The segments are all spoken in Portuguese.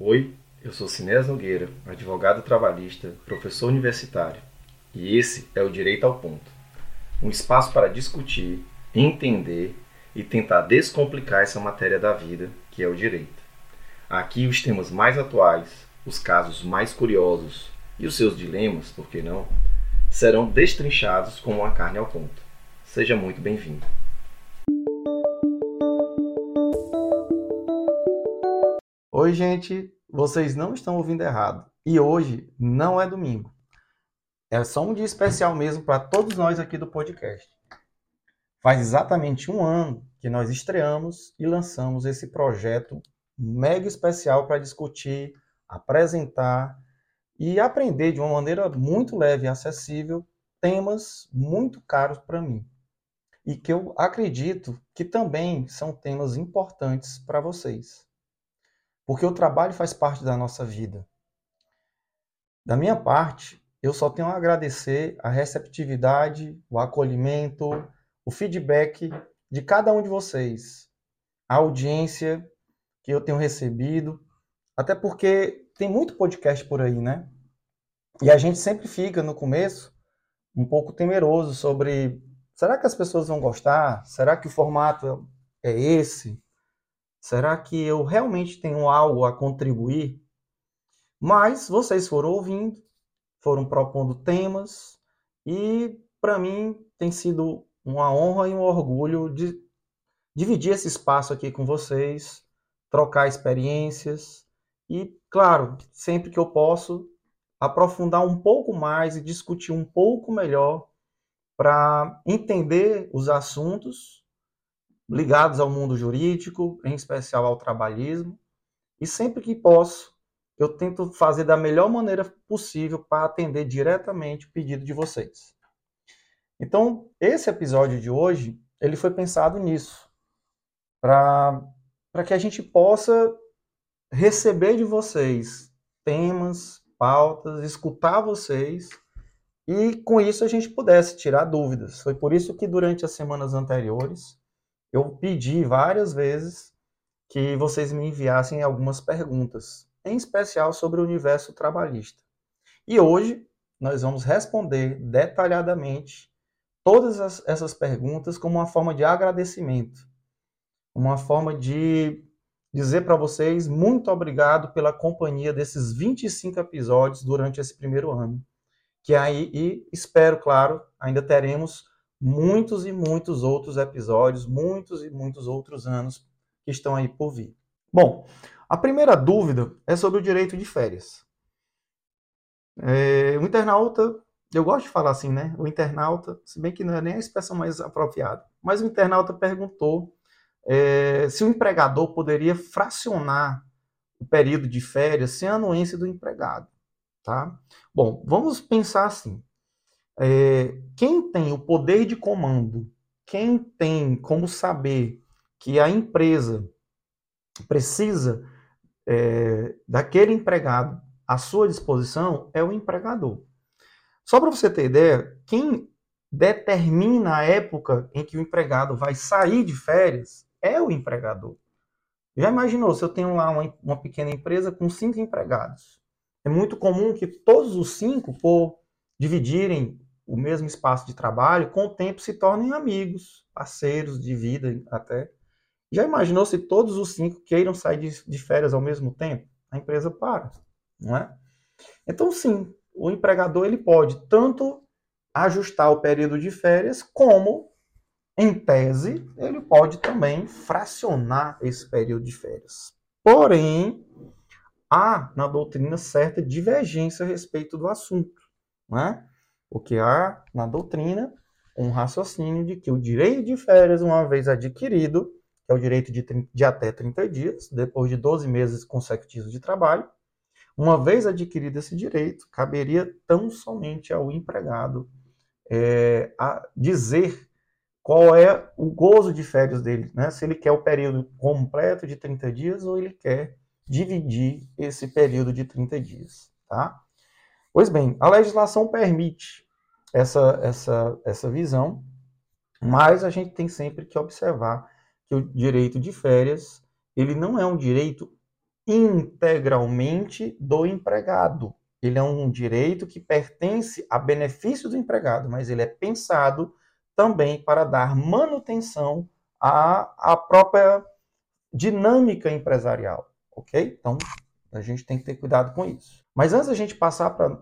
Oi, eu sou Sinés Nogueira, advogado trabalhista, professor universitário, e esse é o Direito ao Ponto um espaço para discutir, entender e tentar descomplicar essa matéria da vida que é o direito. Aqui os temas mais atuais, os casos mais curiosos e os seus dilemas, por que não, serão destrinchados como uma carne ao ponto. Seja muito bem-vindo. Oi, gente, vocês não estão ouvindo errado. E hoje não é domingo. É só um dia especial mesmo para todos nós aqui do podcast. Faz exatamente um ano que nós estreamos e lançamos esse projeto mega especial para discutir, apresentar e aprender de uma maneira muito leve e acessível temas muito caros para mim e que eu acredito que também são temas importantes para vocês. Porque o trabalho faz parte da nossa vida. Da minha parte, eu só tenho a agradecer a receptividade, o acolhimento, o feedback de cada um de vocês, a audiência que eu tenho recebido, até porque tem muito podcast por aí, né? E a gente sempre fica no começo um pouco temeroso sobre será que as pessoas vão gostar? Será que o formato é esse? Será que eu realmente tenho algo a contribuir? Mas vocês foram ouvindo, foram propondo temas e para mim tem sido uma honra e um orgulho de dividir esse espaço aqui com vocês, trocar experiências e, claro, sempre que eu posso, aprofundar um pouco mais e discutir um pouco melhor para entender os assuntos ligados ao mundo jurídico, em especial ao trabalhismo, e sempre que posso, eu tento fazer da melhor maneira possível para atender diretamente o pedido de vocês. Então, esse episódio de hoje, ele foi pensado nisso, para que a gente possa receber de vocês temas, pautas, escutar vocês e com isso a gente pudesse tirar dúvidas. Foi por isso que durante as semanas anteriores eu pedi várias vezes que vocês me enviassem algumas perguntas em especial sobre o universo trabalhista. E hoje nós vamos responder detalhadamente todas as, essas perguntas como uma forma de agradecimento, uma forma de dizer para vocês muito obrigado pela companhia desses 25 episódios durante esse primeiro ano. Que aí, e espero, claro, ainda teremos muitos e muitos outros episódios, muitos e muitos outros anos que estão aí por vir. Bom, a primeira dúvida é sobre o direito de férias. É, o internauta, eu gosto de falar assim, né? O internauta, se bem que não é nem a expressão mais apropriada, mas o internauta perguntou é, se o empregador poderia fracionar o período de férias sem a anuência do empregado, tá? Bom, vamos pensar assim. É, quem tem o poder de comando, quem tem como saber que a empresa precisa é, daquele empregado à sua disposição é o empregador. Só para você ter ideia, quem determina a época em que o empregado vai sair de férias é o empregador. Já imaginou se eu tenho lá uma, uma pequena empresa com cinco empregados? É muito comum que todos os cinco, por dividirem o mesmo espaço de trabalho, com o tempo se tornem amigos, parceiros de vida até. Já imaginou se todos os cinco queiram sair de, férias ao mesmo tempo? A empresa para, não é? Então, sim, o empregador ele pode tanto ajustar o período de férias, como, em tese, ele pode também fracionar esse período de férias. Porém, há na doutrina certa divergência a respeito do assunto, né? Porque há na doutrina um raciocínio de que o direito de férias, uma vez adquirido, que é o direito de, de até 30 dias, depois de 12 meses consecutivos de trabalho. Uma vez adquirido esse direito, caberia tão somente ao empregado é, a dizer qual é o gozo de férias dele, né? se ele quer o período completo de 30 dias ou ele quer dividir esse período de 30 dias. Tá? Pois bem, a legislação permite essa, essa, essa visão, mas a gente tem sempre que observar que o direito de férias ele não é um direito integralmente do empregado. Ele é um direito que pertence a benefício do empregado, mas ele é pensado também para dar manutenção à, à própria dinâmica empresarial, ok? Então, a gente tem que ter cuidado com isso. Mas antes da gente passar para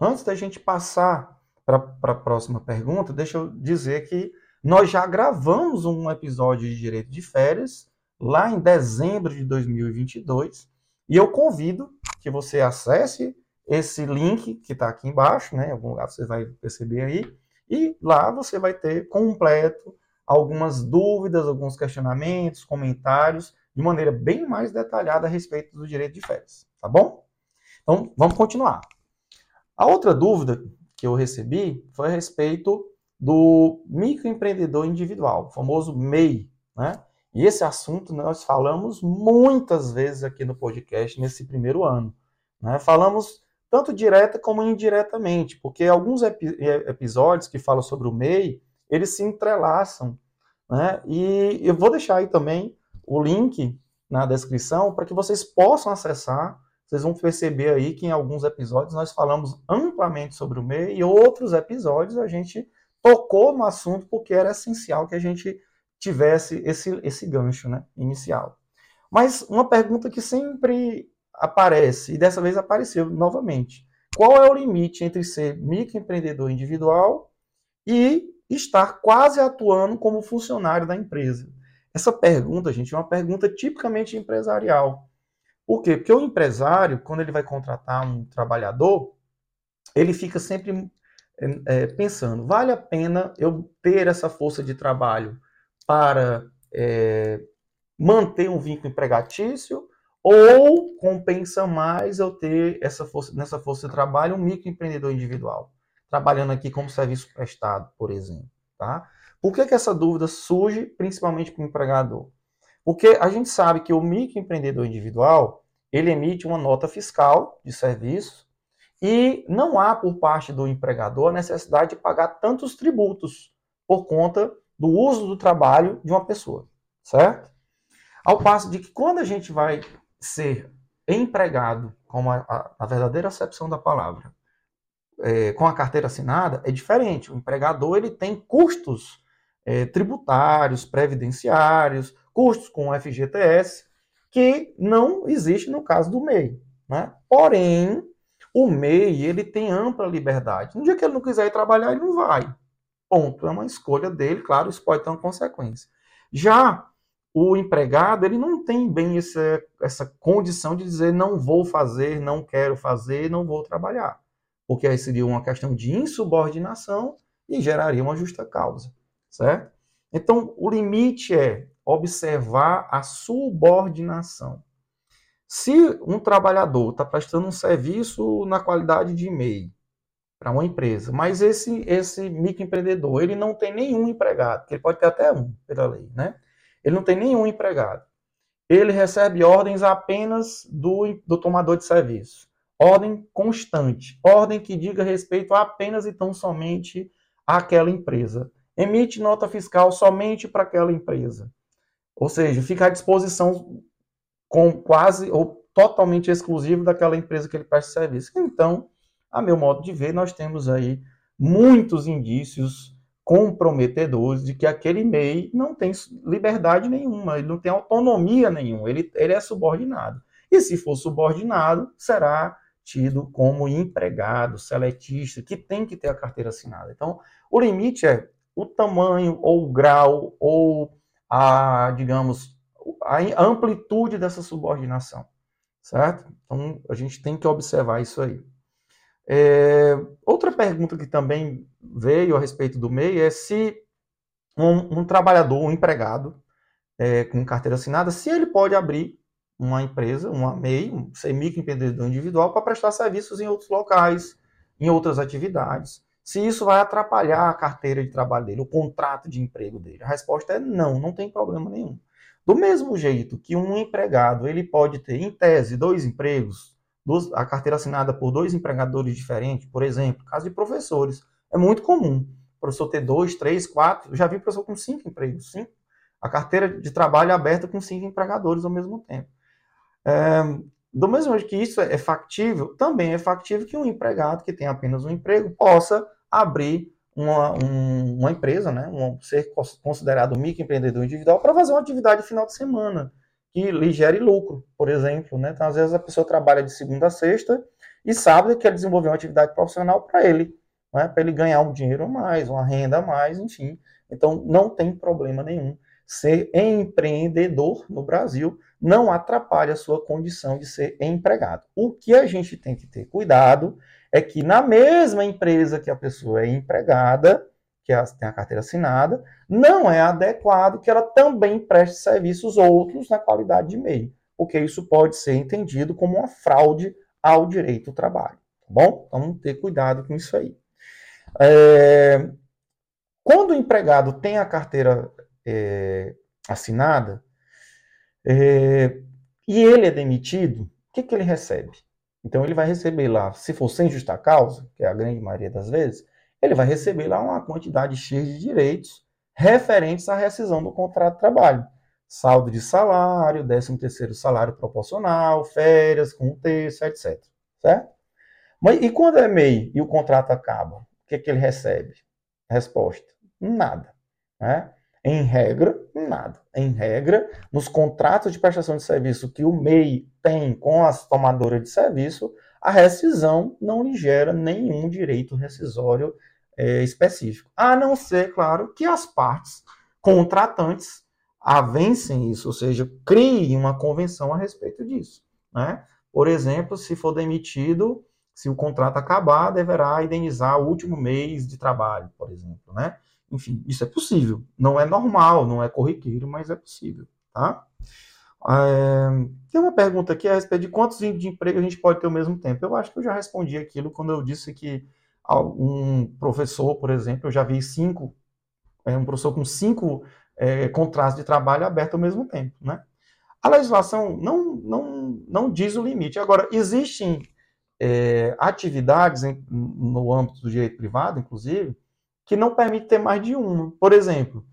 antes da gente passar para a próxima pergunta, deixa eu dizer que nós já gravamos um episódio de direito de férias lá em dezembro de 2022 e eu convido que você acesse esse link que está aqui embaixo, né? Em algum lugar você vai perceber aí, e lá você vai ter completo algumas dúvidas, alguns questionamentos, comentários, de maneira bem mais detalhada a respeito do direito de férias, tá bom? Então, vamos continuar. A outra dúvida que eu recebi foi a respeito do microempreendedor individual, o famoso MEI, né? E esse assunto nós falamos muitas vezes aqui no podcast nesse primeiro ano. Né? Falamos tanto direta como indiretamente, porque alguns epi episódios que falam sobre o MEI, eles se entrelaçam. Né? E eu vou deixar aí também o link na descrição para que vocês possam acessar. Vocês vão perceber aí que em alguns episódios nós falamos amplamente sobre o MEI e outros episódios a gente tocou no assunto porque era essencial que a gente tivesse esse, esse gancho né, inicial. Mas uma pergunta que sempre aparece, e dessa vez apareceu novamente: qual é o limite entre ser microempreendedor individual e estar quase atuando como funcionário da empresa? Essa pergunta, gente, é uma pergunta tipicamente empresarial. Por quê? Porque o empresário, quando ele vai contratar um trabalhador, ele fica sempre é, pensando: vale a pena eu ter essa força de trabalho para é, manter um vínculo empregatício ou compensa mais eu ter essa força, nessa força de trabalho um microempreendedor individual, trabalhando aqui como serviço prestado, por exemplo. Tá? Por que, que essa dúvida surge, principalmente para o empregador? Porque a gente sabe que o microempreendedor individual ele emite uma nota fiscal de serviço e não há por parte do empregador a necessidade de pagar tantos tributos por conta do uso do trabalho de uma pessoa, certo? Ao passo de que quando a gente vai ser empregado, como a, a, a verdadeira acepção da palavra, é, com a carteira assinada, é diferente. O empregador ele tem custos é, tributários, previdenciários, custos com o FGTS, que não existe no caso do MEI. Né? Porém, o MEI ele tem ampla liberdade. No dia que ele não quiser ir trabalhar, ele não vai. Ponto. É uma escolha dele, claro, isso pode ter uma consequência. Já o empregado, ele não tem bem essa, essa condição de dizer não vou fazer, não quero fazer, não vou trabalhar. Porque aí seria uma questão de insubordinação e geraria uma justa causa, certo? Então, o limite é observar a subordinação. Se um trabalhador está prestando um serviço na qualidade de e-mail para uma empresa. Mas esse, esse microempreendedor, ele não tem nenhum empregado, ele pode ter até um, pela lei, né? Ele não tem nenhum empregado. Ele recebe ordens apenas do, do tomador de serviço. Ordem constante. Ordem que diga respeito apenas e tão somente àquela empresa. Emite nota fiscal somente para aquela empresa. Ou seja, fica à disposição com quase ou totalmente exclusivo daquela empresa que ele presta serviço. Então, a meu modo de ver, nós temos aí muitos indícios comprometedores de que aquele MEI não tem liberdade nenhuma, ele não tem autonomia nenhuma, ele, ele é subordinado. E se for subordinado, será tido como empregado, seletista, que tem que ter a carteira assinada. Então, o limite é o tamanho ou o grau ou a, digamos, a amplitude dessa subordinação, certo? Então, a gente tem que observar isso aí. É, outra pergunta que também veio a respeito do MEI é se um, um trabalhador, um empregado é, com carteira assinada, se ele pode abrir uma empresa, uma MEI, um ser individual, para prestar serviços em outros locais, em outras atividades. Se isso vai atrapalhar a carteira de trabalho dele, o contrato de emprego dele. A resposta é não, não tem problema nenhum. Do mesmo jeito que um empregado ele pode ter, em tese, dois empregos, a carteira assinada por dois empregadores diferentes, por exemplo, caso de professores, é muito comum. O professor ter dois, três, quatro, eu já vi professor com cinco empregos, cinco. A carteira de trabalho é aberta com cinco empregadores ao mesmo tempo. É, do mesmo jeito que isso é factível, também é factível que um empregado que tem apenas um emprego possa abrir uma, um, uma empresa, né, um, ser considerado microempreendedor individual para fazer uma atividade final de semana que lhe gere lucro, por exemplo. Né? Então, às vezes, a pessoa trabalha de segunda a sexta e sábado quer desenvolver uma atividade profissional para ele, né? para ele ganhar um dinheiro a mais, uma renda a mais, enfim. Então, não tem problema nenhum. Ser empreendedor no Brasil não atrapalha a sua condição de ser empregado. O que a gente tem que ter cuidado é que na mesma empresa que a pessoa é empregada, que tem a carteira assinada, não é adequado que ela também preste serviços outros na qualidade de MEI, porque isso pode ser entendido como uma fraude ao direito do trabalho. Tá bom? Então, ter cuidado com isso aí. É, quando o empregado tem a carteira é, assinada é, e ele é demitido, o que, que ele recebe? Então ele vai receber lá, se for sem justa causa, que é a grande maioria das vezes, ele vai receber lá uma quantidade X de direitos referentes à rescisão do contrato de trabalho. Saldo de salário, 13 terceiro salário proporcional, férias com terço, etc. Certo? Mas e quando é MEI e o contrato acaba? O que, é que ele recebe? Resposta: nada. Né? Em regra, nada. Em regra, nos contratos de prestação de serviço que o MEI tem com as tomadoras de serviço, a rescisão não lhe gera nenhum direito rescisório é, específico. A não ser, claro, que as partes contratantes avencem isso, ou seja, criem uma convenção a respeito disso. Né? Por exemplo, se for demitido, se o contrato acabar, deverá indenizar o último mês de trabalho, por exemplo. Né? Enfim, isso é possível. Não é normal, não é corriqueiro, mas é possível. Tá? É, tem uma pergunta aqui a respeito de quantos de emprego a gente pode ter ao mesmo tempo. Eu acho que eu já respondi aquilo quando eu disse que um professor, por exemplo, eu já vi cinco, é, um professor com cinco é, contratos de trabalho abertos ao mesmo tempo, né? A legislação não, não, não diz o limite. Agora, existem é, atividades em, no âmbito do direito privado, inclusive, que não permitem ter mais de um. Por exemplo,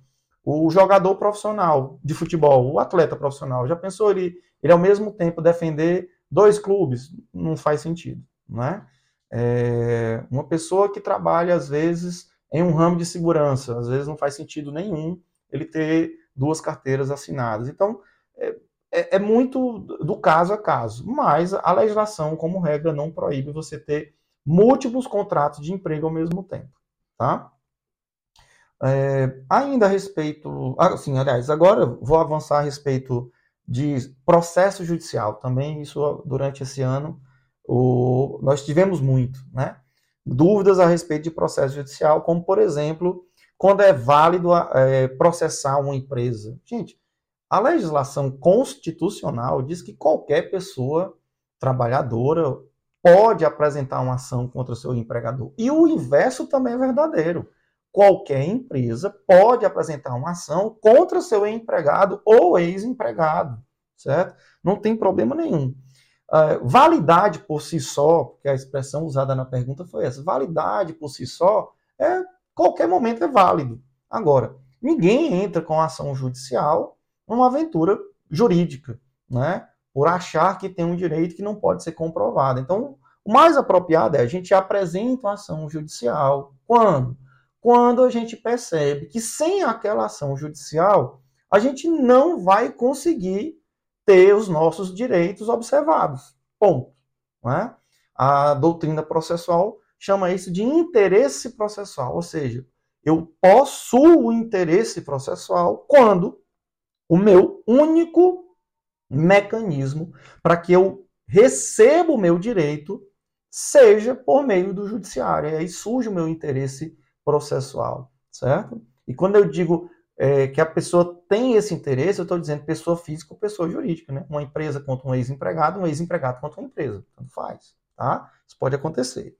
o jogador profissional de futebol, o atleta profissional, já pensou ele, ele ao mesmo tempo defender dois clubes? Não faz sentido, não é? É, uma pessoa que trabalha, às vezes, em um ramo de segurança, às vezes não faz sentido nenhum ele ter duas carteiras assinadas. Então, é, é, é muito do caso a caso, mas a legislação, como regra, não proíbe você ter múltiplos contratos de emprego ao mesmo tempo, tá? É, ainda a respeito, assim, aliás, agora vou avançar a respeito de processo judicial também, isso durante esse ano o, nós tivemos muito, né? Dúvidas a respeito de processo judicial, como, por exemplo, quando é válido é, processar uma empresa. Gente, a legislação constitucional diz que qualquer pessoa trabalhadora pode apresentar uma ação contra o seu empregador. E o inverso também é verdadeiro. Qualquer empresa pode apresentar uma ação contra seu empregado ou ex-empregado, certo? Não tem problema nenhum. Uh, validade por si só, porque a expressão usada na pergunta foi essa, validade por si só, é qualquer momento é válido. Agora, ninguém entra com ação judicial numa aventura jurídica, né? Por achar que tem um direito que não pode ser comprovado. Então, o mais apropriado é a gente apresenta uma ação judicial. Quando? Quando a gente percebe que sem aquela ação judicial, a gente não vai conseguir ter os nossos direitos observados. Ponto. É? A doutrina processual chama isso de interesse processual, ou seja, eu possuo interesse processual quando o meu único mecanismo para que eu receba o meu direito seja por meio do judiciário. E aí surge o meu interesse processual, certo? E quando eu digo é, que a pessoa tem esse interesse, eu estou dizendo pessoa física ou pessoa jurídica, né? Uma empresa contra um ex-empregado, um ex-empregado contra uma empresa. Tanto faz, tá? Isso pode acontecer.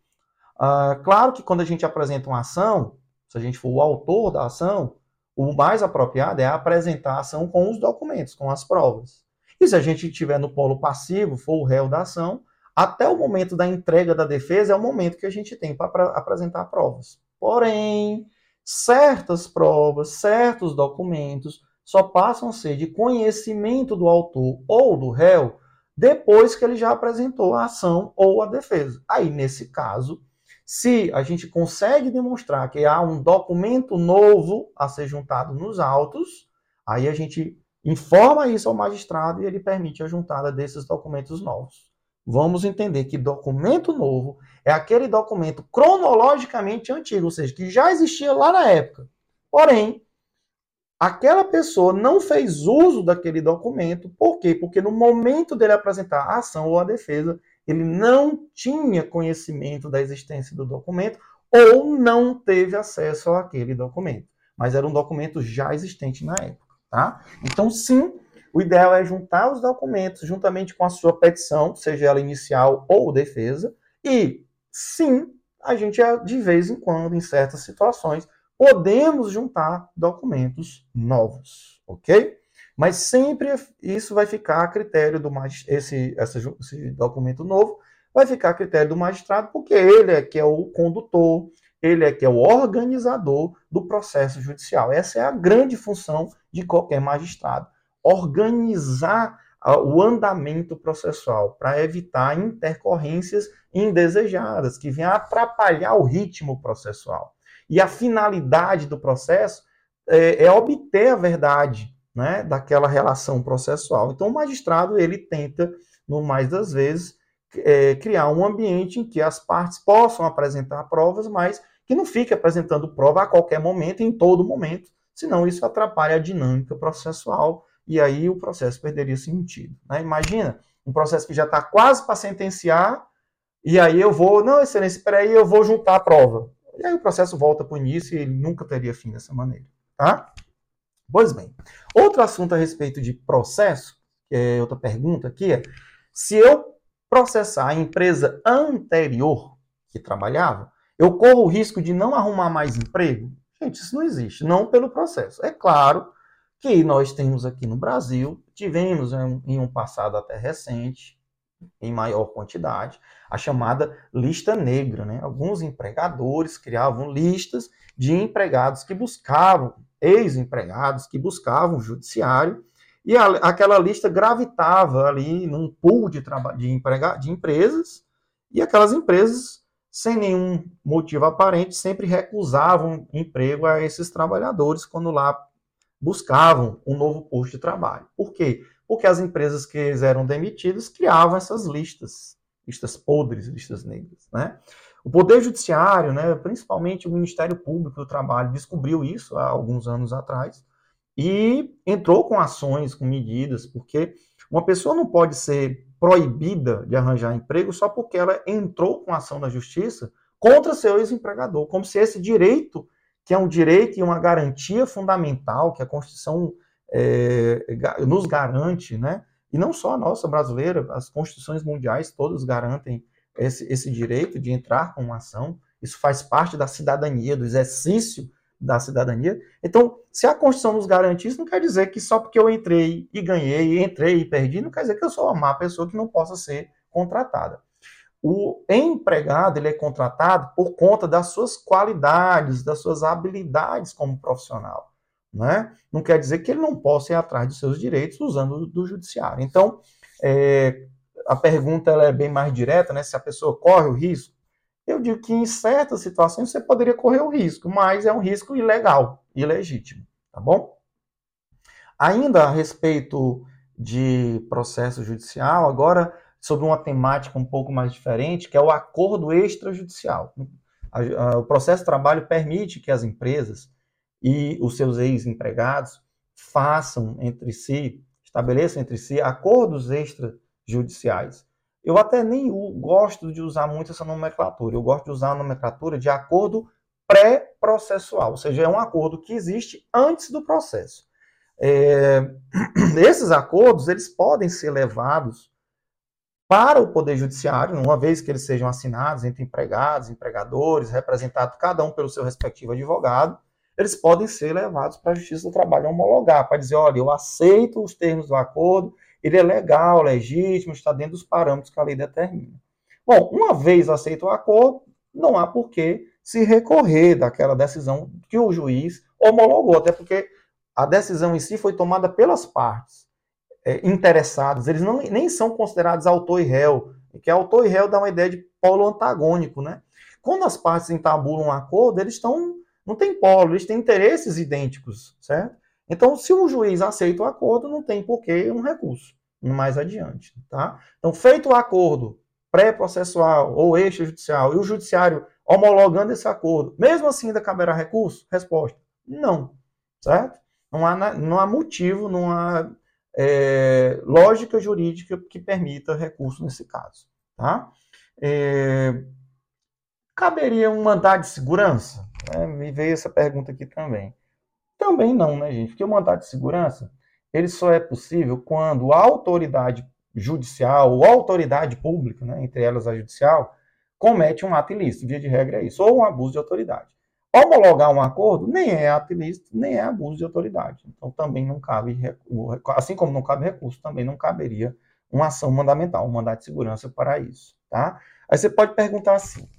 Ah, claro que quando a gente apresenta uma ação, se a gente for o autor da ação, o mais apropriado é apresentar a ação com os documentos, com as provas. E se a gente estiver no polo passivo, for o réu da ação, até o momento da entrega da defesa é o momento que a gente tem para apresentar provas. Porém, certas provas, certos documentos só passam a ser de conhecimento do autor ou do réu depois que ele já apresentou a ação ou a defesa. Aí, nesse caso, se a gente consegue demonstrar que há um documento novo a ser juntado nos autos, aí a gente informa isso ao magistrado e ele permite a juntada desses documentos novos. Vamos entender que documento novo é aquele documento cronologicamente antigo, ou seja, que já existia lá na época. Porém, aquela pessoa não fez uso daquele documento, por quê? Porque no momento dele apresentar a ação ou a defesa, ele não tinha conhecimento da existência do documento ou não teve acesso àquele documento. Mas era um documento já existente na época, tá? Então, sim, o ideal é juntar os documentos juntamente com a sua petição, seja ela inicial ou defesa, e sim, a gente de vez em quando, em certas situações, podemos juntar documentos novos, ok? Mas sempre isso vai ficar a critério do esse, esse documento novo vai ficar a critério do magistrado, porque ele é que é o condutor, ele é que é o organizador do processo judicial. Essa é a grande função de qualquer magistrado, organizar o andamento processual para evitar intercorrências indesejadas que venham atrapalhar o ritmo processual. E a finalidade do processo é, é obter a verdade, né, daquela relação processual. Então, o magistrado ele tenta, no mais das vezes, é, criar um ambiente em que as partes possam apresentar provas, mas que não fique apresentando prova a qualquer momento, em todo momento, senão isso atrapalha a dinâmica processual e aí o processo perderia sentido. Né? Imagina um processo que já está quase para sentenciar e aí eu vou, não, excelência, espera aí, eu vou juntar a prova. E aí o processo volta para o início e ele nunca teria fim dessa maneira, tá? Pois bem, outro assunto a respeito de processo, que é outra pergunta aqui, é se eu processar a empresa anterior que trabalhava, eu corro o risco de não arrumar mais emprego? Gente, isso não existe, não pelo processo. É claro que nós temos aqui no Brasil, tivemos em um passado até recente, em maior quantidade, a chamada lista negra. Né? Alguns empregadores criavam listas de empregados que buscavam ex-empregados que buscavam o judiciário, e a, aquela lista gravitava ali num pool de, de, emprega, de empresas, e aquelas empresas, sem nenhum motivo aparente, sempre recusavam emprego a esses trabalhadores quando lá buscavam um novo posto de trabalho. Por quê? Porque as empresas que eram demitidas criavam essas listas, listas podres, listas negras, né? O Poder Judiciário, né, principalmente o Ministério Público do Trabalho, descobriu isso há alguns anos atrás e entrou com ações, com medidas, porque uma pessoa não pode ser proibida de arranjar emprego só porque ela entrou com ação na justiça contra seu ex-empregador, como se esse direito, que é um direito e uma garantia fundamental que a Constituição é, nos garante, né? E não só a nossa brasileira, as constituições mundiais todas garantem esse, esse direito de entrar com uma ação. Isso faz parte da cidadania, do exercício da cidadania. Então, se a Constituição nos garante isso, não quer dizer que só porque eu entrei e ganhei, entrei e perdi, não quer dizer que eu sou uma má pessoa que não possa ser contratada. O empregado ele é contratado por conta das suas qualidades, das suas habilidades como profissional. Né? Não quer dizer que ele não possa ir atrás dos seus direitos usando do judiciário. Então, é, a pergunta é bem mais direta, né? Se a pessoa corre o risco. Eu digo que em certas situações você poderia correr o risco, mas é um risco ilegal, ilegítimo, tá bom? Ainda a respeito de processo judicial, agora sobre uma temática um pouco mais diferente, que é o acordo extrajudicial. O processo de trabalho permite que as empresas e os seus ex-empregados façam entre si, estabeleçam entre si acordos extrajudiciais judiciais. Eu até nem gosto de usar muito essa nomenclatura. Eu gosto de usar a nomenclatura de acordo pré-processual, ou seja, é um acordo que existe antes do processo. É, esses acordos eles podem ser levados para o Poder Judiciário, uma vez que eles sejam assinados entre empregados, empregadores, representados cada um pelo seu respectivo advogado, eles podem ser levados para a Justiça do Trabalho homologar, para dizer, olha, eu aceito os termos do acordo, ele é legal, legítimo, está dentro dos parâmetros que a lei determina. Bom, uma vez aceito o acordo, não há por que se recorrer daquela decisão que o juiz homologou, até porque a decisão em si foi tomada pelas partes. É, interessados, eles não, nem são considerados autor e réu, que autor e réu dá uma ideia de polo antagônico, né? Quando as partes entabulam um acordo, eles estão não tem polo, eles têm interesses idênticos, certo? Então, se o juiz aceita o acordo, não tem por que um recurso mais adiante, tá? Então, feito o acordo pré-processual ou extrajudicial e o judiciário homologando esse acordo, mesmo assim ainda caberá recurso? Resposta: não, certo? Não há, não há motivo, não há é, lógica jurídica que permita recurso nesse caso, tá? É, caberia um mandado de segurança? É, me veio essa pergunta aqui também. Também não, né, gente? Porque o mandado de segurança ele só é possível quando a autoridade judicial ou autoridade pública, né, entre elas a judicial, comete um ato ilícito. Via de regra é isso, ou um abuso de autoridade. Homologar um acordo nem é ilícito, nem é abuso de autoridade. Então também não cabe, assim como não cabe recurso, também não caberia uma ação mandamental, um mandato de segurança para isso, tá? Aí você pode perguntar assim,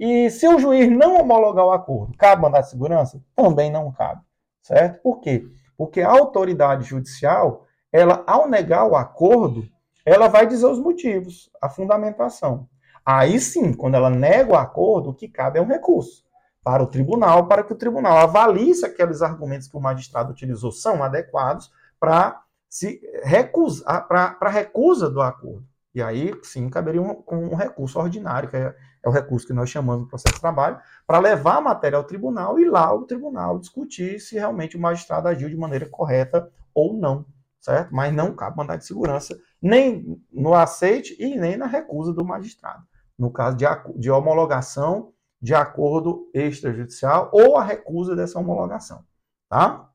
e se o juiz não homologar o acordo, cabe mandar de segurança? Também não cabe, certo? Por quê? Porque a autoridade judicial, ela, ao negar o acordo, ela vai dizer os motivos, a fundamentação. Aí sim, quando ela nega o acordo, o que cabe é um recurso para o tribunal, para que o tribunal avalie se aqueles argumentos que o magistrado utilizou são adequados para se recusar, para recusa do acordo. E aí, sim, caberia um, um recurso ordinário, que é, é, o recurso que nós chamamos de processo de trabalho, para levar a matéria ao tribunal e lá o tribunal discutir se realmente o magistrado agiu de maneira correta ou não, certo? Mas não cabe mandar de segurança nem no aceite e nem na recusa do magistrado. No caso de, de homologação de acordo extrajudicial ou a recusa dessa homologação, tá?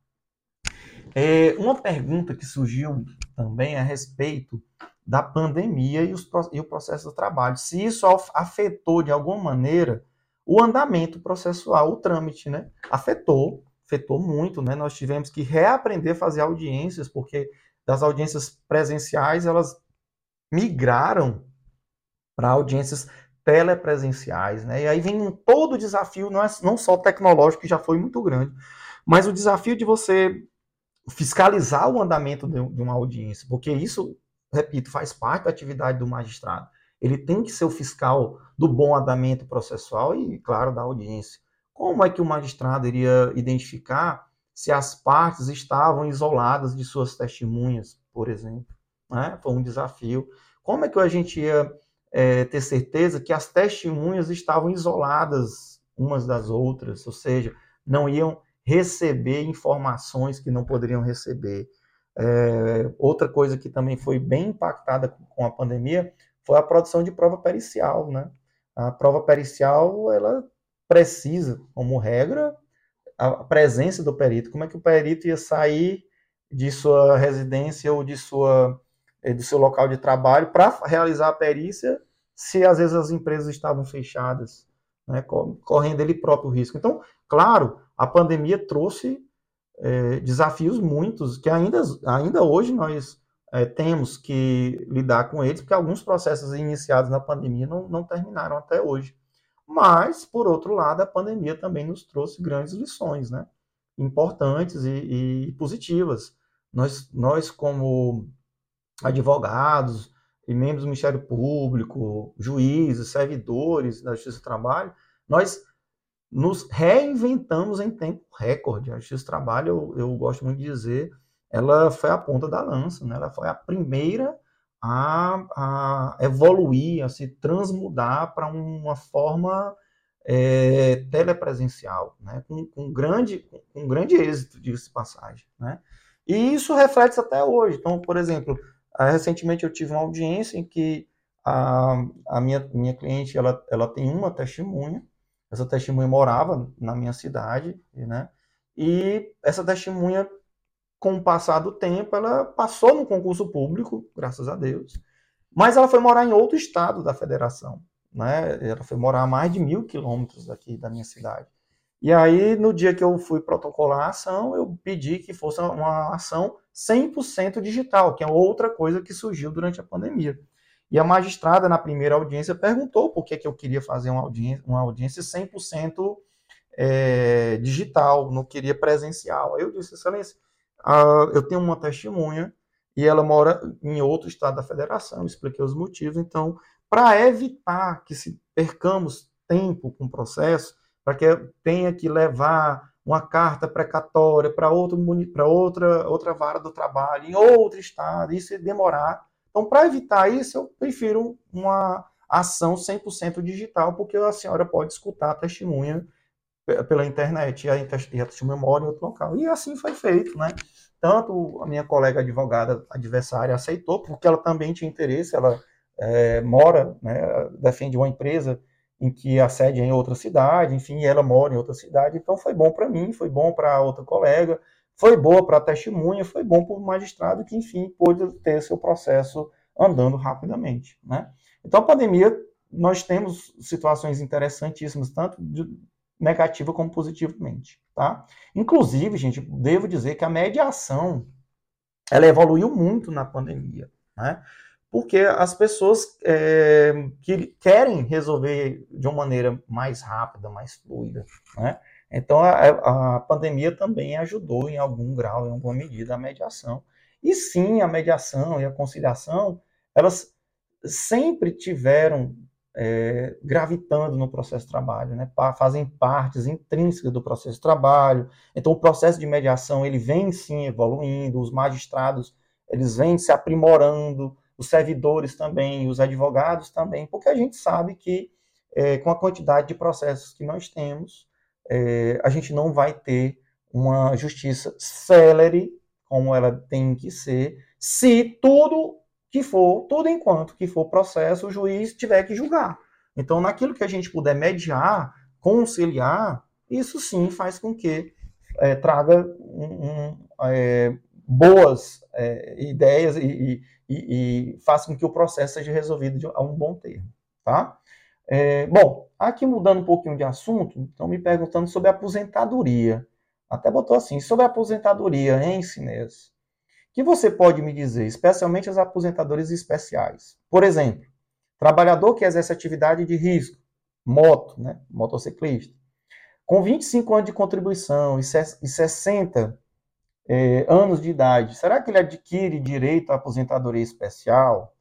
É, uma pergunta que surgiu também a respeito da pandemia e, os, e o processo do trabalho. Se isso afetou de alguma maneira o andamento processual, o trâmite, né? Afetou, afetou muito, né? Nós tivemos que reaprender a fazer audiências, porque das audiências presenciais elas migraram para audiências telepresenciais, né? E aí vem todo o desafio, não, é, não só tecnológico, que já foi muito grande, mas o desafio de você fiscalizar o andamento de, de uma audiência, porque isso repito, faz parte da atividade do magistrado. Ele tem que ser o fiscal do bom andamento processual e, claro, da audiência. Como é que o magistrado iria identificar se as partes estavam isoladas de suas testemunhas, por exemplo? Né? Foi um desafio. Como é que a gente ia é, ter certeza que as testemunhas estavam isoladas umas das outras, ou seja, não iam receber informações que não poderiam receber? É, outra coisa que também foi bem impactada com a pandemia foi a produção de prova pericial, né? A prova pericial, ela precisa, como regra, a presença do perito. Como é que o perito ia sair de sua residência ou de sua do seu local de trabalho para realizar a perícia se às vezes as empresas estavam fechadas, né? correndo ele próprio risco. Então, claro, a pandemia trouxe é, desafios muitos que ainda, ainda hoje nós é, temos que lidar com eles, porque alguns processos iniciados na pandemia não, não terminaram até hoje. Mas, por outro lado, a pandemia também nos trouxe grandes lições, né? Importantes e, e positivas. Nós, nós, como advogados e membros do Ministério Público, juízes, servidores da Justiça do Trabalho, nós nos reinventamos em tempo recorde. A Justiça do Trabalho, eu, eu, gosto muito de dizer, ela foi a ponta da lança, né? ela foi a primeira a, a evoluir, a se transmudar para uma forma é, telepresencial, né? com, com, grande, com grande êxito, diga-se passagem. Né? E isso reflete até hoje. Então, por exemplo, recentemente eu tive uma audiência em que a, a minha, minha cliente ela, ela tem uma testemunha essa testemunha morava na minha cidade, né? E essa testemunha, com o passar do tempo, ela passou no concurso público, graças a Deus, mas ela foi morar em outro estado da federação, né? Ela foi morar a mais de mil quilômetros daqui da minha cidade. E aí, no dia que eu fui protocolar a ação, eu pedi que fosse uma ação 100% digital, que é outra coisa que surgiu durante a pandemia. E a magistrada, na primeira audiência, perguntou por que, que eu queria fazer uma audiência, uma audiência 100% é, digital, não queria presencial. Aí eu disse, excelência, eu tenho uma testemunha e ela mora em outro estado da federação, expliquei os motivos. Então, para evitar que se percamos tempo com o processo, para que tenha que levar uma carta precatória para outra, outra, vara do trabalho, em outro estado, isso demorar. Então, para evitar isso, eu prefiro uma ação 100% digital, porque a senhora pode escutar a testemunha pela internet e a, e a testemunha mora em outro local. E assim foi feito, né? Tanto a minha colega advogada adversária aceitou, porque ela também tinha interesse, ela é, mora, né, defende uma empresa em que a sede é em outra cidade, enfim, ela mora em outra cidade, então foi bom para mim, foi bom para outra colega, foi boa para a testemunha, foi bom para o magistrado que, enfim, pôde ter seu processo andando rapidamente, né? Então, a pandemia, nós temos situações interessantíssimas, tanto negativa como positivamente, tá? Inclusive, gente, devo dizer que a mediação, ela evoluiu muito na pandemia, né? Porque as pessoas é, que querem resolver de uma maneira mais rápida, mais fluida, né? Então a, a, pandemia também ajudou em algum grau, em alguma medida, a mediação. E sim, a mediação e a conciliação, elas sempre tiveram é, gravitando no processo de trabalho, né? fazem partes intrínsecas do processo de trabalho. Então o processo de mediação ele vem sim evoluindo, os magistrados eles vêm se aprimorando, os servidores também, os advogados também, porque a gente sabe que é, com a quantidade de processos que nós temos, é, a gente não vai ter uma justiça célere, como ela tem que ser, se tudo que for, tudo enquanto que for processo, o juiz tiver que julgar. Então, naquilo que a gente puder mediar, conciliar, isso sim faz com que é, traga um, um, é, boas é, ideias e, e, e faça com que o processo seja resolvido a um bom termo, tá? É, bom, aqui mudando um pouquinho de assunto, estão me perguntando sobre aposentadoria. Até botou assim, sobre aposentadoria, hein, Sinês? que você pode me dizer, especialmente as aposentadorias especiais? Por exemplo, trabalhador que exerce atividade de risco, moto, né, motociclista, com 25 anos de contribuição e 60 é, anos de idade, será que ele adquire direito à aposentadoria especial?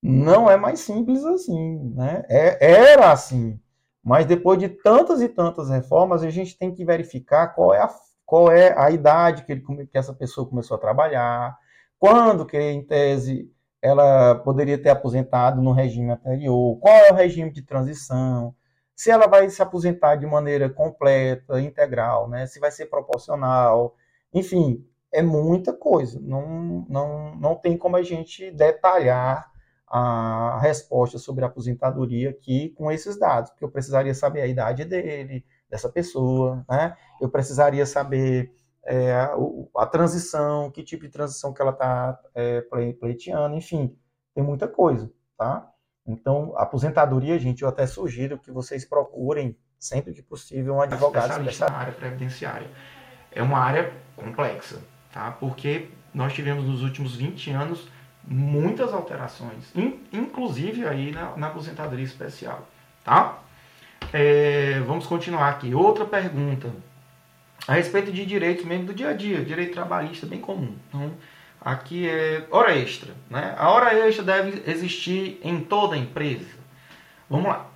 Não é mais simples assim, né? É, era assim, mas depois de tantas e tantas reformas, a gente tem que verificar qual é a, qual é a idade que, ele, que essa pessoa começou a trabalhar, quando que, em tese, ela poderia ter aposentado no regime anterior, qual é o regime de transição, se ela vai se aposentar de maneira completa, integral, né? se vai ser proporcional, enfim, é muita coisa. Não, não, não tem como a gente detalhar a resposta sobre a aposentadoria aqui com esses dados, porque eu precisaria saber a idade dele, dessa pessoa, né? Eu precisaria saber é, a, a, transição, que tipo de transição que ela está é, pleiteando, enfim, tem muita coisa, tá? Então, aposentadoria, gente, eu até sugiro que vocês procurem, sempre que possível, um advogado especialista na área previdenciária é uma área complexa, tá? Porque nós tivemos nos últimos 20 anos muitas alterações, in, inclusive aí na, na, aposentadoria especial, tá? É, vamos continuar aqui. Outra pergunta a respeito de direitos mesmo do dia a dia, direito trabalhista bem comum. Então, aqui é hora extra, né? A hora extra deve existir em toda empresa. Vamos lá.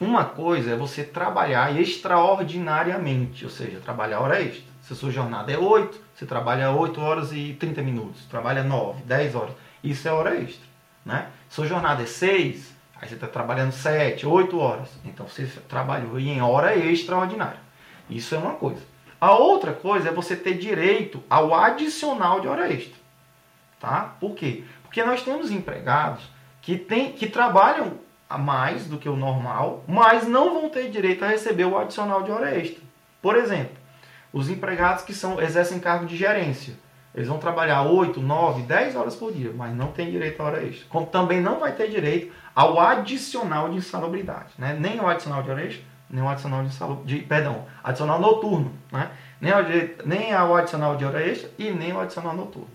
Uma coisa é você trabalhar extraordinariamente, ou seja, trabalhar hora extra. Se a sua jornada é 8, você trabalha 8 horas e 30 minutos. Trabalha 9, 10 horas. Isso é hora extra. Né? Sua jornada é 6, aí você está trabalhando 7, 8 horas. Então você trabalhou em hora extraordinária. Isso é uma coisa. A outra coisa é você ter direito ao adicional de hora extra. Tá? Por quê? Porque nós temos empregados que, tem, que trabalham a mais do que o normal, mas não vão ter direito a receber o adicional de hora extra. Por exemplo, os empregados que são exercem cargo de gerência. Eles vão trabalhar 8, 9, 10 horas por dia, mas não tem direito a hora extra. Como também não vai ter direito ao adicional de insalubridade. Né? Nem o adicional de hora extra, nem o adicional de, insalubridade, perdão, adicional noturno. Né? Nem, ao, nem ao adicional de hora extra e nem o adicional noturno.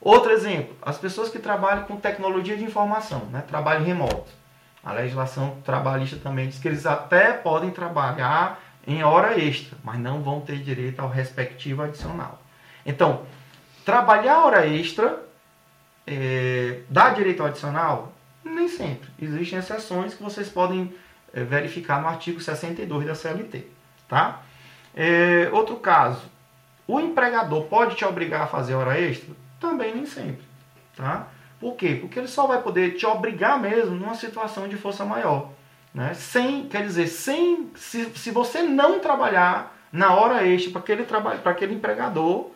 Outro exemplo, as pessoas que trabalham com tecnologia de informação, né? trabalho remoto. A legislação trabalhista também diz que eles até podem trabalhar em hora extra, mas não vão ter direito ao respectivo adicional. Então, trabalhar hora extra é, dá direito adicional? Nem sempre. Existem exceções que vocês podem é, verificar no artigo 62 da CLT. Tá? É, outro caso, o empregador pode te obrigar a fazer hora extra? Também nem sempre. Tá? Por quê? Porque ele só vai poder te obrigar mesmo numa situação de força maior. Né? Sem, quer dizer, sem, se, se você não trabalhar na hora extra para aquele, para aquele empregador,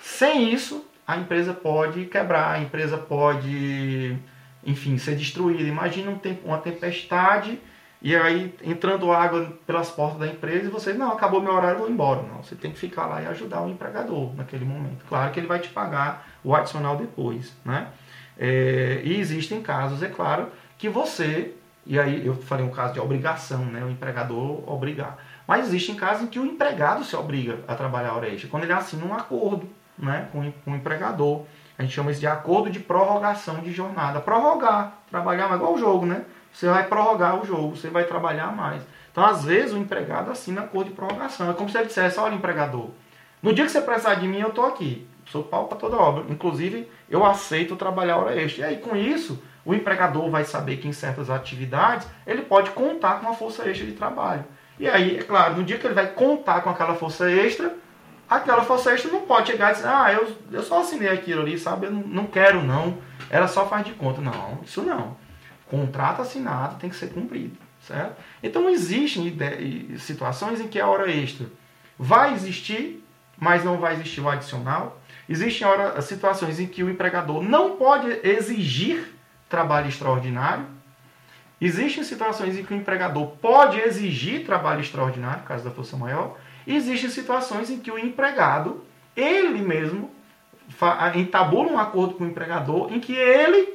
sem isso, a empresa pode quebrar, a empresa pode, enfim, ser destruída. Imagina um tempo, uma tempestade e aí entrando água pelas portas da empresa e você, não, acabou meu horário, vou embora. Não, você tem que ficar lá e ajudar o empregador naquele momento. Claro que ele vai te pagar o adicional depois, né? É, e existem casos, é claro, que você, e aí eu falei um caso de obrigação, né? O empregador obrigar. Mas existem casos em que o empregado se obriga a trabalhar hora extra, quando ele assina um acordo né, com, com o empregador. A gente chama isso de acordo de prorrogação de jornada. Prorrogar, trabalhar, igual o jogo, né? Você vai prorrogar o jogo, você vai trabalhar mais. Então, às vezes, o empregado assina acordo de prorrogação. É como se ele dissesse, olha, empregador, no dia que você precisar de mim, eu estou aqui. Sou pau para toda obra. Inclusive, eu aceito trabalhar hora extra. E aí, com isso, o empregador vai saber que em certas atividades ele pode contar com a força extra de trabalho. E aí, é claro, no dia que ele vai contar com aquela força extra, aquela força extra não pode chegar e dizer, ah, eu, eu só assinei aquilo ali, sabe? Eu não, não quero não, ela só faz de conta. Não, isso não. Contrato assinado tem que ser cumprido, certo? Então existem situações em que a hora extra vai existir, mas não vai existir o adicional. Existem hora, situações em que o empregador não pode exigir trabalho extraordinário. Existem situações em que o empregador pode exigir trabalho extraordinário, caso da força maior. Existem situações em que o empregado, ele mesmo, entabula um acordo com o empregador em que ele,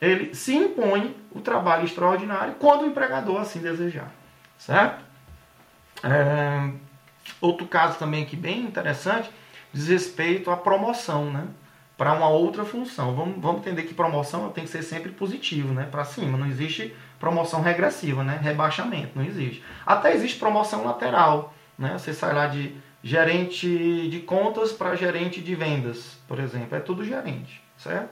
ele se impõe o trabalho extraordinário quando o empregador assim desejar. Certo? É, outro caso também que bem interessante diz respeito à promoção, né? Para uma outra função. Vamos, vamos entender que promoção tem que ser sempre positivo, né? Para cima. Não existe promoção regressiva, né? Rebaixamento, não existe. Até existe promoção lateral né? Você sai lá de gerente de contas para gerente de vendas, por exemplo. É tudo gerente, certo?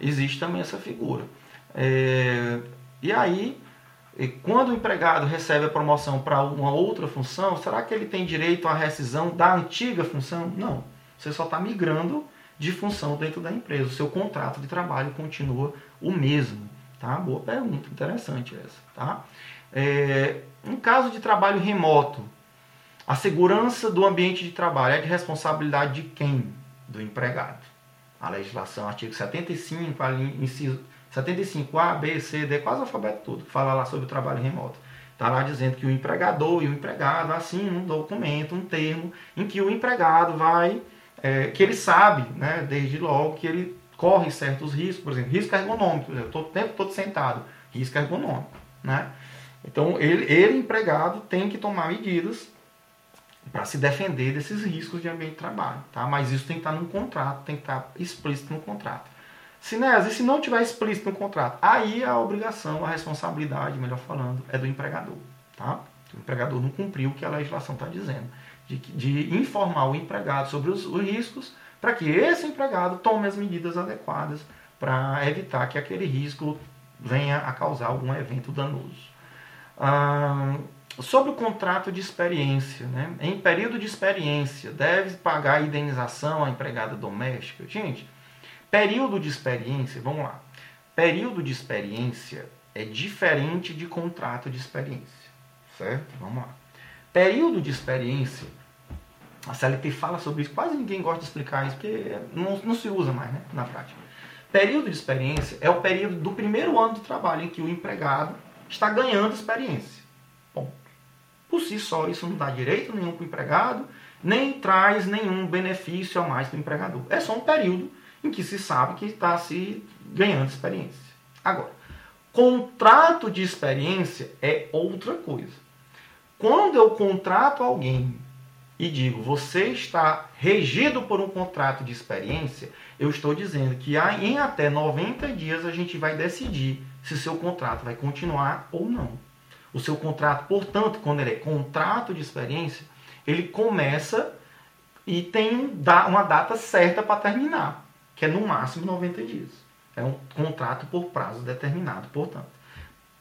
Existe também essa figura. É, e aí, quando o empregado recebe a promoção para uma outra função, será que ele tem direito à rescisão da antiga função? Não. Você só está migrando de função dentro da empresa. O seu contrato de trabalho continua o mesmo. Tá? Boa pergunta, interessante essa. Tá? É, em caso de trabalho remoto, a segurança do ambiente de trabalho é de responsabilidade de quem? Do empregado. A legislação, artigo 75, inciso 75A, B, C, D, quase o alfabeto todo, fala lá sobre o trabalho remoto. Está lá dizendo que o empregador e o empregado assinam um documento, um termo, em que o empregado vai, é, que ele sabe, né, desde logo, que ele corre certos riscos, por exemplo, risco ergonômico, eu estou o tempo todo sentado, risco ergonômico. Né? Então, ele, ele, empregado, tem que tomar medidas para se defender desses riscos de ambiente de trabalho, tá? Mas isso tem que estar num contrato, tem que estar explícito no contrato. Sinés, e se não tiver explícito no contrato, aí a obrigação, a responsabilidade, melhor falando, é do empregador, tá? O empregador não cumpriu o que a legislação está dizendo, de, de, informar o empregado sobre os, os riscos, para que esse empregado tome as medidas adequadas para evitar que aquele risco venha a causar algum evento danoso. Ah, sobre o contrato de experiência, né? em período de experiência, deve pagar a indenização à empregada doméstica? Gente, período de experiência, vamos lá. Período de experiência é diferente de contrato de experiência, certo? Vamos lá. Período de experiência, a CLT fala sobre isso, quase ninguém gosta de explicar isso, porque não, não se usa mais né, na prática. Período de experiência é o período do primeiro ano de trabalho em que o empregado está ganhando experiência. Por si só, isso não dá direito nenhum para o empregado, nem traz nenhum benefício a mais para o empregador. É só um período em que se sabe que está se ganhando experiência. Agora, contrato de experiência é outra coisa. Quando eu contrato alguém e digo você está regido por um contrato de experiência, eu estou dizendo que em até 90 dias a gente vai decidir se seu contrato vai continuar ou não. O seu contrato, portanto, quando ele é contrato de experiência, ele começa e tem uma data certa para terminar, que é no máximo 90 dias. É um contrato por prazo determinado, portanto.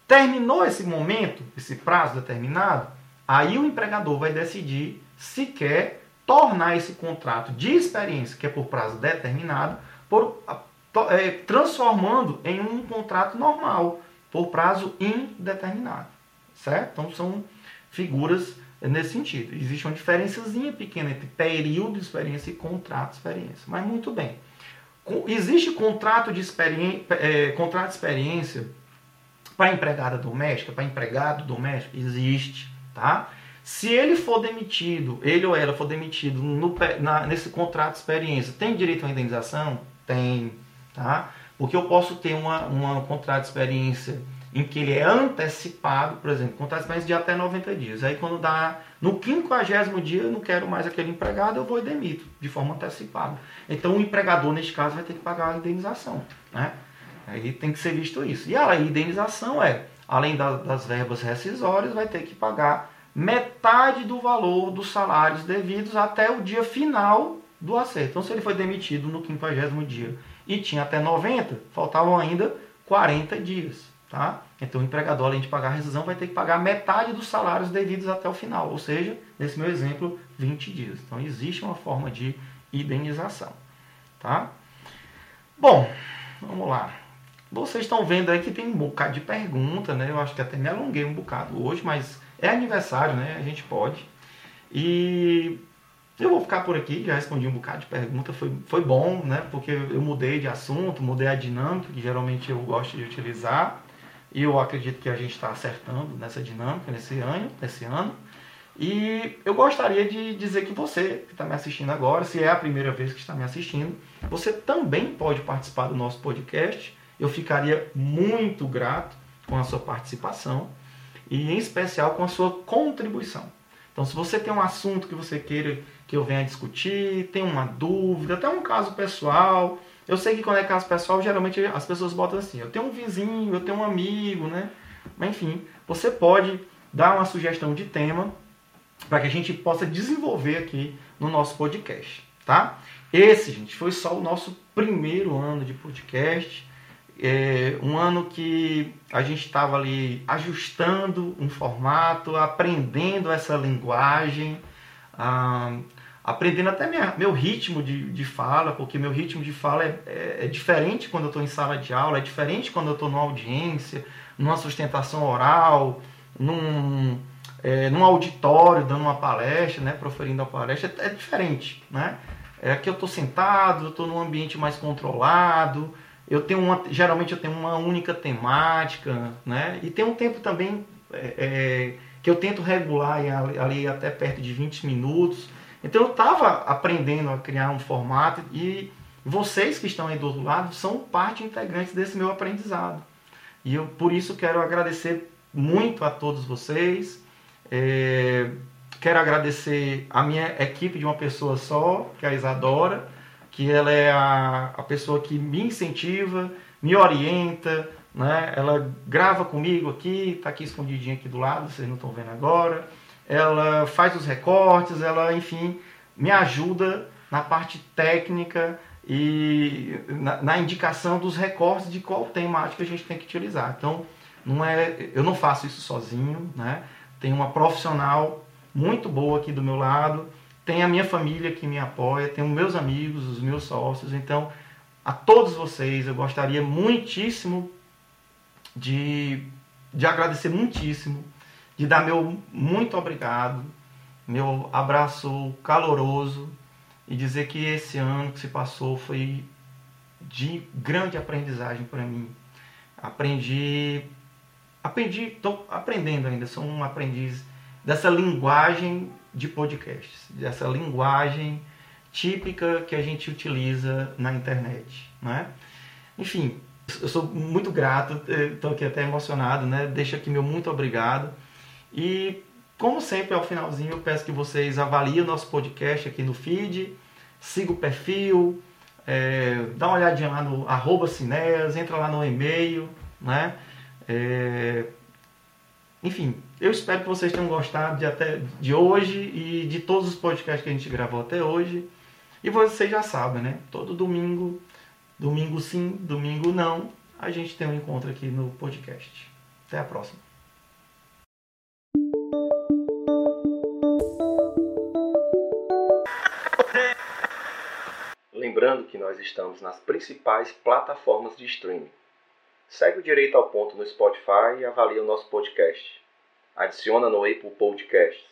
Terminou esse momento, esse prazo determinado, aí o empregador vai decidir se quer tornar esse contrato de experiência, que é por prazo determinado, por, é, transformando em um contrato normal, por prazo indeterminado. Certo? Então são figuras nesse sentido. Existe uma diferençazinha pequena entre período de experiência e contrato de experiência. Mas muito bem. Existe contrato de, experiência, é, contrato de experiência para empregada doméstica, para empregado doméstico? Existe, tá? Se ele for demitido, ele ou ela for demitido no, na, nesse contrato de experiência, tem direito à indenização? Tem, tá? Porque eu posso ter uma, uma contrato de experiência em que ele é antecipado, por exemplo, contrato de experiência de até 90 dias. Aí quando dá no 50 dia, eu não quero mais aquele empregado, eu vou e demito, de forma antecipada. Então o empregador, neste caso, vai ter que pagar a indenização. Né? Aí tem que ser visto isso. E a indenização é, além das verbas rescisórias, vai ter que pagar metade do valor dos salários devidos até o dia final do acerto. Então, se ele foi demitido no 50 dia e tinha até 90, faltavam ainda 40 dias. Tá? Então, o empregador, além de pagar a rescisão, vai ter que pagar metade dos salários devidos até o final, ou seja, nesse meu exemplo, 20 dias. Então, existe uma forma de indenização. Tá? Bom, vamos lá. Vocês estão vendo aí que tem um bocado de pergunta, né? Eu acho que até me alonguei um bocado hoje, mas é aniversário, né? A gente pode. E eu vou ficar por aqui, já respondi um bocado de pergunta, foi, foi bom, né? Porque eu mudei de assunto, mudei a dinâmica, que geralmente eu gosto de utilizar. E eu acredito que a gente está acertando nessa dinâmica nesse ano, nesse ano. E eu gostaria de dizer que você que está me assistindo agora, se é a primeira vez que está me assistindo, você também pode participar do nosso podcast. Eu ficaria muito grato com a sua participação e em especial com a sua contribuição. Então, se você tem um assunto que você queira que eu venha discutir, tem uma dúvida, até um caso pessoal. Eu sei que quando é caso pessoal, geralmente as pessoas botam assim: eu tenho um vizinho, eu tenho um amigo, né? Mas enfim, você pode dar uma sugestão de tema para que a gente possa desenvolver aqui no nosso podcast, tá? Esse, gente, foi só o nosso primeiro ano de podcast. É um ano que a gente estava ali ajustando um formato, aprendendo essa linguagem, ah, aprendendo até minha, meu ritmo de, de fala, porque meu ritmo de fala é, é, é diferente quando eu estou em sala de aula, é diferente quando eu estou numa audiência, numa sustentação oral, num, é, num auditório, dando uma palestra, né, proferindo a palestra, é, é diferente. Né? É, aqui eu estou sentado, eu estou num ambiente mais controlado, eu tenho uma, geralmente eu tenho uma única temática, né? E tem um tempo também é, é, que eu tento regular ali, até perto de 20 minutos. Então eu estava aprendendo a criar um formato e vocês que estão aí do outro lado são parte integrante desse meu aprendizado. E eu por isso quero agradecer muito a todos vocês. É, quero agradecer a minha equipe de uma pessoa só, que é a Isadora que ela é a, a pessoa que me incentiva, me orienta, né? Ela grava comigo aqui, está aqui escondidinha aqui do lado, vocês não estão vendo agora. Ela faz os recortes, ela, enfim, me ajuda na parte técnica e na, na indicação dos recortes de qual temática a gente tem que utilizar. Então, não é, eu não faço isso sozinho, né? Tem uma profissional muito boa aqui do meu lado tem a minha família que me apoia, tenho meus amigos, os meus sócios. Então, a todos vocês, eu gostaria muitíssimo de, de agradecer muitíssimo, de dar meu muito obrigado, meu abraço caloroso e dizer que esse ano que se passou foi de grande aprendizagem para mim. Aprendi, aprendi, estou aprendendo ainda, sou um aprendiz dessa linguagem de podcasts, dessa linguagem típica que a gente utiliza na internet, né? Enfim, eu sou muito grato, estou aqui até emocionado, né? Deixo aqui meu muito obrigado e como sempre ao finalzinho eu peço que vocês avaliem o nosso podcast aqui no feed, siga o perfil, é, dá uma olhadinha lá no arroba Cineas, entra lá no e-mail, né? É, enfim, eu espero que vocês tenham gostado de, até, de hoje e de todos os podcasts que a gente gravou até hoje. E vocês já sabem, né? Todo domingo, Domingo sim, domingo não, a gente tem um encontro aqui no podcast. Até a próxima. Lembrando que nós estamos nas principais plataformas de streaming. Segue o Direito ao Ponto no Spotify e avalia o nosso podcast. Adiciona no Apple Podcasts.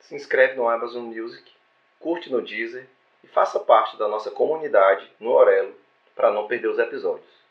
Se inscreve no Amazon Music, curte no Deezer e faça parte da nossa comunidade no Orelo para não perder os episódios.